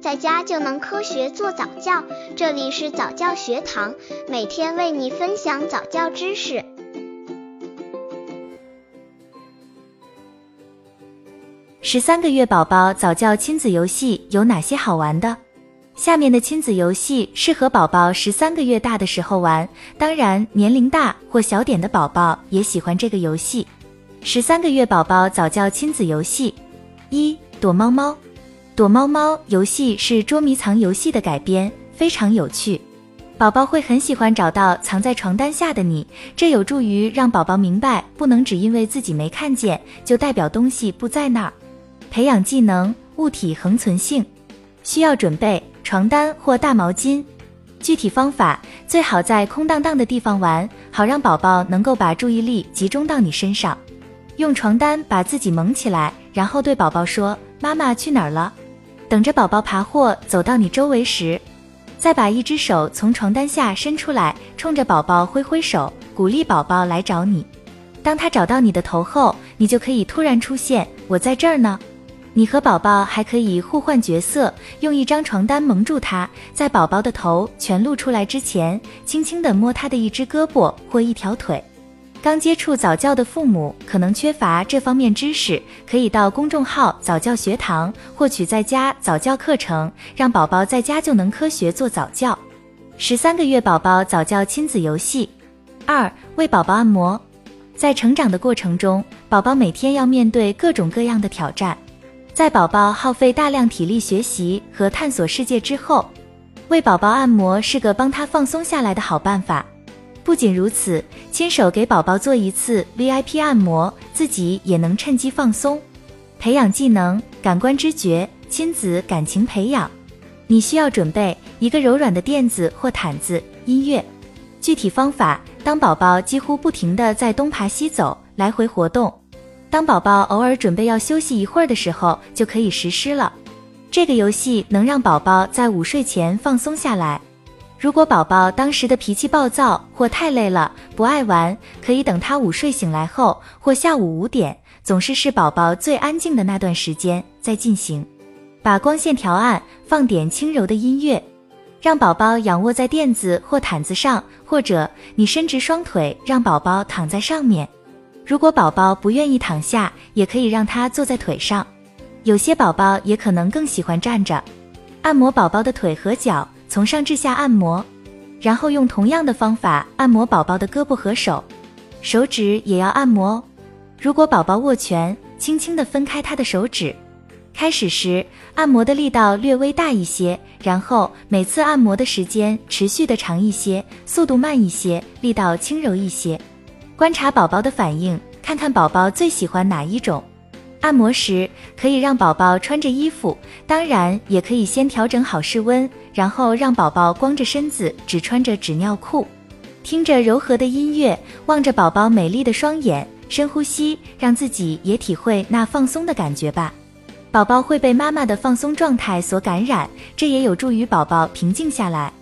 在家就能科学做早教。这里是早教学堂，每天为你分享早教知识。十三个月宝宝早教亲子游戏有哪些好玩的？下面的亲子游戏适合宝宝十三个月大的时候玩，当然年龄大或小点的宝宝也喜欢这个游戏。十三个月宝宝早教亲子游戏一。躲猫猫，躲猫猫游戏是捉迷藏游戏的改编，非常有趣。宝宝会很喜欢找到藏在床单下的你，这有助于让宝宝明白，不能只因为自己没看见，就代表东西不在那儿。培养技能，物体恒存性，需要准备床单或大毛巾。具体方法，最好在空荡荡的地方玩，好让宝宝能够把注意力集中到你身上。用床单把自己蒙起来，然后对宝宝说。妈妈去哪儿了？等着宝宝爬或走到你周围时，再把一只手从床单下伸出来，冲着宝宝挥挥手，鼓励宝宝来找你。当他找到你的头后，你就可以突然出现，我在这儿呢。你和宝宝还可以互换角色，用一张床单蒙住他，在宝宝的头全露出来之前，轻轻地摸他的一只胳膊或一条腿。刚接触早教的父母可能缺乏这方面知识，可以到公众号早教学堂获取在家早教课程，让宝宝在家就能科学做早教。十三个月宝宝早教亲子游戏二：为宝宝按摩。在成长的过程中，宝宝每天要面对各种各样的挑战，在宝宝耗费大量体力学习和探索世界之后，为宝宝按摩是个帮他放松下来的好办法。不仅如此，亲手给宝宝做一次 VIP 按摩，自己也能趁机放松，培养技能、感官知觉、亲子感情培养。你需要准备一个柔软的垫子或毯子、音乐。具体方法：当宝宝几乎不停地在东爬西走，来回活动；当宝宝偶尔准备要休息一会儿的时候，就可以实施了。这个游戏能让宝宝在午睡前放松下来。如果宝宝当时的脾气暴躁或太累了不爱玩，可以等他午睡醒来后或下午五点，总是是宝宝最安静的那段时间再进行。把光线调暗，放点轻柔的音乐，让宝宝仰卧在垫子或毯子上，或者你伸直双腿让宝宝躺在上面。如果宝宝不愿意躺下，也可以让他坐在腿上。有些宝宝也可能更喜欢站着。按摩宝宝的腿和脚。从上至下按摩，然后用同样的方法按摩宝宝的胳膊和手，手指也要按摩。如果宝宝握拳，轻轻地分开他的手指。开始时按摩的力道略微大一些，然后每次按摩的时间持续的长一些，速度慢一些，力道轻柔一些。观察宝宝的反应，看看宝宝最喜欢哪一种。按摩时可以让宝宝穿着衣服，当然也可以先调整好室温，然后让宝宝光着身子，只穿着纸尿裤，听着柔和的音乐，望着宝宝美丽的双眼，深呼吸，让自己也体会那放松的感觉吧。宝宝会被妈妈的放松状态所感染，这也有助于宝宝平静下来。